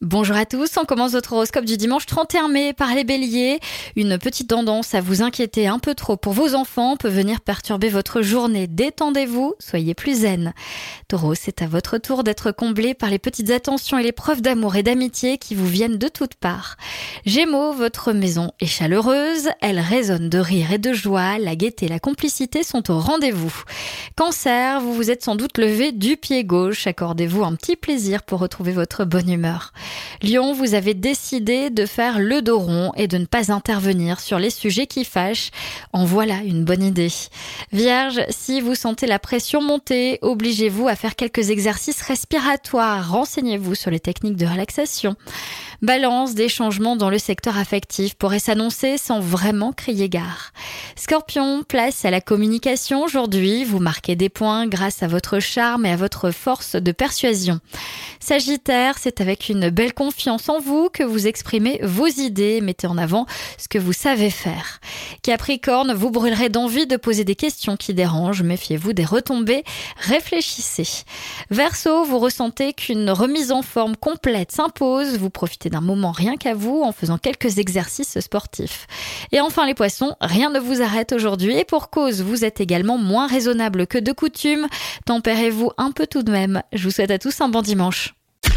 Bonjour à tous, on commence votre horoscope du dimanche 31 mai par les béliers. Une petite tendance à vous inquiéter un peu trop pour vos enfants peut venir perturber votre journée. Détendez-vous, soyez plus zen. Taureau, c'est à votre tour d'être comblé par les petites attentions et les preuves d'amour et d'amitié qui vous viennent de toutes parts. Gémeaux, votre maison est chaleureuse, elle résonne de rire et de joie, la gaieté et la complicité sont au rendez-vous. Cancer, vous vous êtes sans doute levé du pied gauche, accordez-vous un petit plaisir pour retrouver votre bonne humeur. Lyon, vous avez décidé de faire le dos rond et de ne pas intervenir sur les sujets qui fâchent. En voilà une bonne idée. Vierge, si vous sentez la pression monter, obligez-vous à faire quelques exercices respiratoires. Renseignez-vous sur les techniques de relaxation. Balance, des changements dans le secteur affectif pourraient s'annoncer sans vraiment crier gare. Scorpion, place à la communication aujourd'hui. Vous marquez des points grâce à votre charme et à votre force de persuasion. Sagittaire, c'est avec une belle confiance en vous que vous exprimez vos idées, mettez en avant ce que vous savez faire. Capricorne, vous brûlerez d'envie de poser des questions qui dérangent, méfiez-vous des retombées, réfléchissez. Verseau, vous ressentez qu'une remise en forme complète s'impose, vous profitez d'un moment rien qu'à vous en faisant quelques exercices sportifs. Et enfin les poissons, rien ne vous arrête aujourd'hui et pour cause, vous êtes également moins raisonnable que de coutume, tempérez-vous un peu tout de même. Je vous souhaite à tous un bon dimanche.